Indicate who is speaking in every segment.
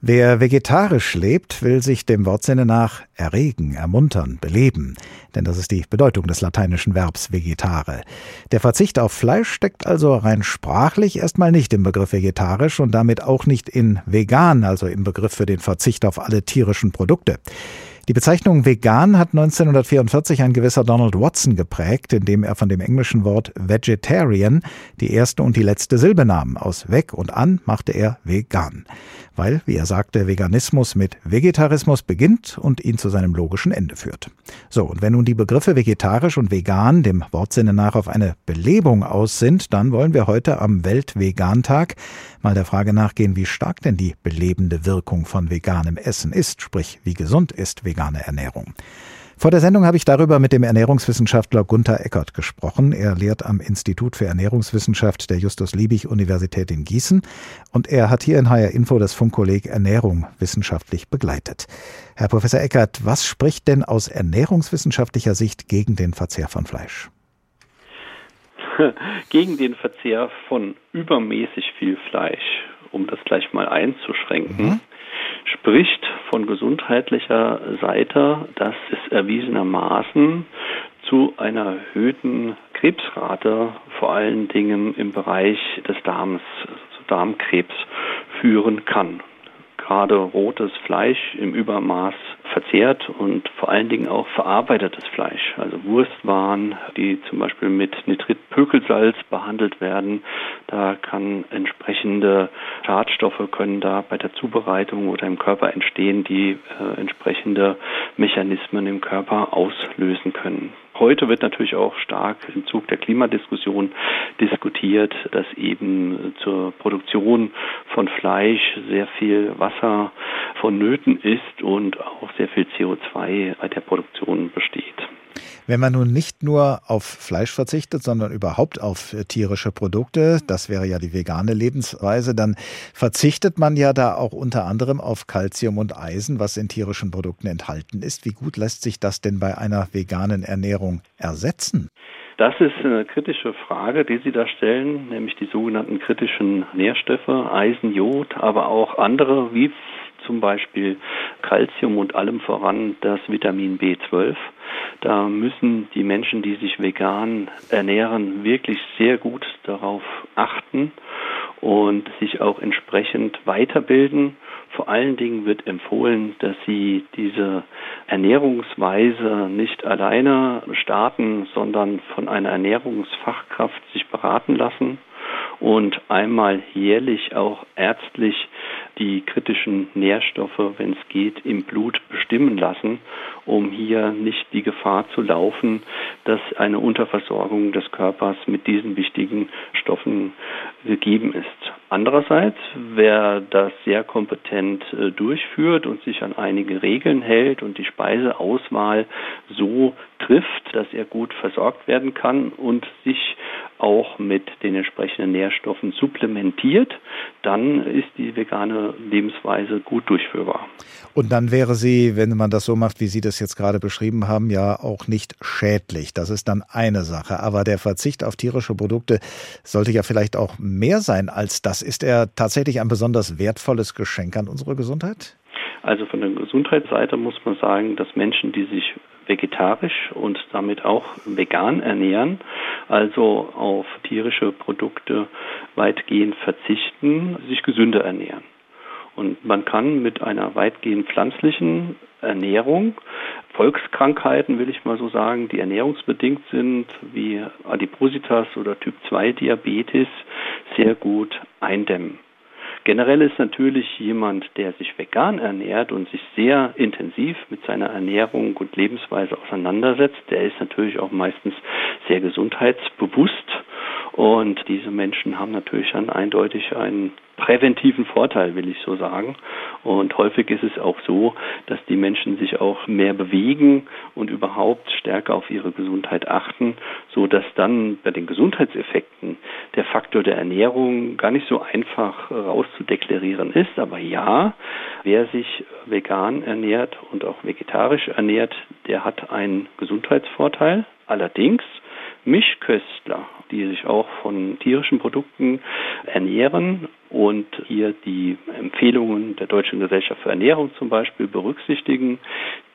Speaker 1: Wer vegetarisch lebt, will sich dem Wortsinne nach erregen, ermuntern, beleben. Denn das ist die Bedeutung des lateinischen Verbs vegetare. Der Verzicht auf Fleisch steckt also rein sprachlich erstmal nicht im Begriff vegetarisch und damit auch nicht in vegan, also im Begriff für den Verzicht auf alle tierischen Produkte. Die Bezeichnung vegan hat 1944 ein gewisser Donald Watson geprägt, indem er von dem englischen Wort vegetarian die erste und die letzte Silbe nahm. Aus weg und an machte er vegan. Weil, wie er sagte, Veganismus mit Vegetarismus beginnt und ihn zu seinem logischen Ende führt. So, und wenn nun die Begriffe vegetarisch und vegan dem Wortsinne nach auf eine Belebung aus sind, dann wollen wir heute am Weltvegantag mal der Frage nachgehen, wie stark denn die belebende Wirkung von veganem Essen ist, sprich wie gesund ist vegane Ernährung. Vor der Sendung habe ich darüber mit dem Ernährungswissenschaftler Gunther Eckert gesprochen. Er lehrt am Institut für Ernährungswissenschaft der Justus-Liebig-Universität in Gießen und er hat hier in HR Info das Funkkolleg Ernährung wissenschaftlich begleitet. Herr Professor Eckert, was spricht denn aus ernährungswissenschaftlicher Sicht gegen den Verzehr von Fleisch?
Speaker 2: gegen den Verzehr von übermäßig viel Fleisch, um das gleich mal einzuschränken, mhm. Spricht von gesundheitlicher Seite, dass es erwiesenermaßen zu einer erhöhten Krebsrate, vor allen Dingen im Bereich des Darms, zu Darmkrebs führen kann gerade rotes Fleisch im Übermaß verzehrt und vor allen Dingen auch verarbeitetes Fleisch, also Wurstwaren, die zum Beispiel mit Nitritpökelsalz behandelt werden. Da kann entsprechende Schadstoffe können da bei der Zubereitung oder im Körper entstehen, die äh, entsprechende Mechanismen im Körper auslösen können. Heute wird natürlich auch stark im Zug der Klimadiskussion diskutiert, dass eben zur Produktion von Fleisch sehr viel Wasser vonnöten ist und auch sehr viel CO2 bei der Produktion besteht.
Speaker 1: Wenn man nun nicht nur auf Fleisch verzichtet, sondern überhaupt auf tierische Produkte, das wäre ja die vegane Lebensweise, dann verzichtet man ja da auch unter anderem auf Kalzium und Eisen, was in tierischen Produkten enthalten ist. Wie gut lässt sich das denn bei einer veganen Ernährung ersetzen?
Speaker 2: Das ist eine kritische Frage, die Sie da stellen, nämlich die sogenannten kritischen Nährstoffe, Eisen, Jod, aber auch andere wie zum Beispiel Calcium und allem voran das Vitamin B12. Da müssen die Menschen, die sich vegan ernähren, wirklich sehr gut darauf achten und sich auch entsprechend weiterbilden. Vor allen Dingen wird empfohlen, dass sie diese Ernährungsweise nicht alleine starten, sondern von einer Ernährungsfachkraft sich beraten lassen und einmal jährlich auch ärztlich die kritischen Nährstoffe, wenn es geht, im Blut bestimmen lassen, um hier nicht die Gefahr zu laufen, dass eine Unterversorgung des Körpers mit diesen wichtigen Stoffen gegeben ist. Andererseits, wer das sehr kompetent äh, durchführt und sich an einige Regeln hält und die Speiseauswahl so trifft, dass er gut versorgt werden kann und sich auch mit den entsprechenden Nährstoffen supplementiert, dann ist die vegane Lebensweise gut durchführbar.
Speaker 1: Und dann wäre sie, wenn man das so macht, wie Sie das jetzt gerade beschrieben haben, ja auch nicht schädlich. Das ist dann eine Sache. Aber der Verzicht auf tierische Produkte sollte ja vielleicht auch mehr sein als das. Ist er tatsächlich ein besonders wertvolles Geschenk an unsere Gesundheit?
Speaker 2: Also von der Gesundheitsseite muss man sagen, dass Menschen, die sich vegetarisch und damit auch vegan ernähren, also auf tierische Produkte weitgehend verzichten, sich gesünder ernähren. Und man kann mit einer weitgehend pflanzlichen Ernährung Volkskrankheiten, will ich mal so sagen, die ernährungsbedingt sind, wie Adipositas oder Typ 2 Diabetes, sehr gut eindämmen. Generell ist natürlich jemand, der sich vegan ernährt und sich sehr intensiv mit seiner Ernährung und Lebensweise auseinandersetzt, der ist natürlich auch meistens sehr gesundheitsbewusst und diese Menschen haben natürlich dann eindeutig einen präventiven Vorteil, will ich so sagen. Und häufig ist es auch so, dass die Menschen sich auch mehr bewegen und überhaupt stärker auf ihre Gesundheit achten, so dass dann bei den Gesundheitseffekten der Faktor der Ernährung gar nicht so einfach rauszudeklarieren ist. Aber ja, wer sich vegan ernährt und auch vegetarisch ernährt, der hat einen Gesundheitsvorteil. Allerdings Mischköstler, die sich auch von tierischen Produkten ernähren und hier die Empfehlungen der Deutschen Gesellschaft für Ernährung zum Beispiel berücksichtigen,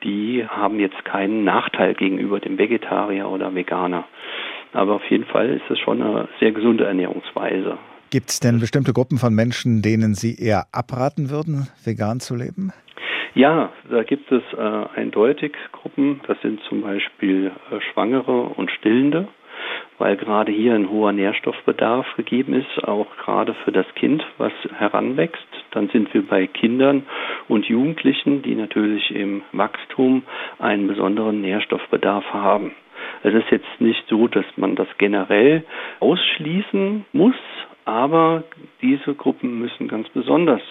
Speaker 2: die haben jetzt keinen Nachteil gegenüber dem Vegetarier oder Veganer. Aber auf jeden Fall ist es schon eine sehr gesunde Ernährungsweise.
Speaker 1: Gibt es denn bestimmte Gruppen von Menschen, denen Sie eher abraten würden, vegan zu leben?
Speaker 2: Ja, da gibt es äh, eindeutig Gruppen. Das sind zum Beispiel äh, Schwangere und Stillende, weil gerade hier ein hoher Nährstoffbedarf gegeben ist, auch gerade für das Kind, was heranwächst. Dann sind wir bei Kindern und Jugendlichen, die natürlich im Wachstum einen besonderen Nährstoffbedarf haben. Es ist jetzt nicht so, dass man das generell ausschließen muss, aber diese Gruppen müssen ganz besonders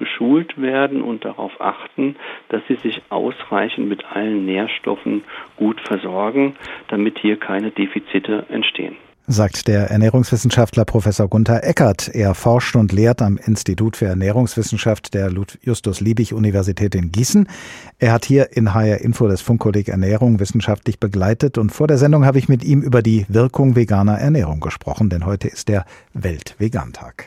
Speaker 2: geschult werden und darauf achten, dass sie sich ausreichend mit allen Nährstoffen gut versorgen, damit hier keine Defizite entstehen
Speaker 1: sagt der Ernährungswissenschaftler Professor Gunther Eckert. Er forscht und lehrt am Institut für Ernährungswissenschaft der Justus-Liebig-Universität in Gießen. Er hat hier in HR Info das Funkkolleg Ernährung wissenschaftlich begleitet und vor der Sendung habe ich mit ihm über die Wirkung veganer Ernährung gesprochen, denn heute ist der Weltvegantag.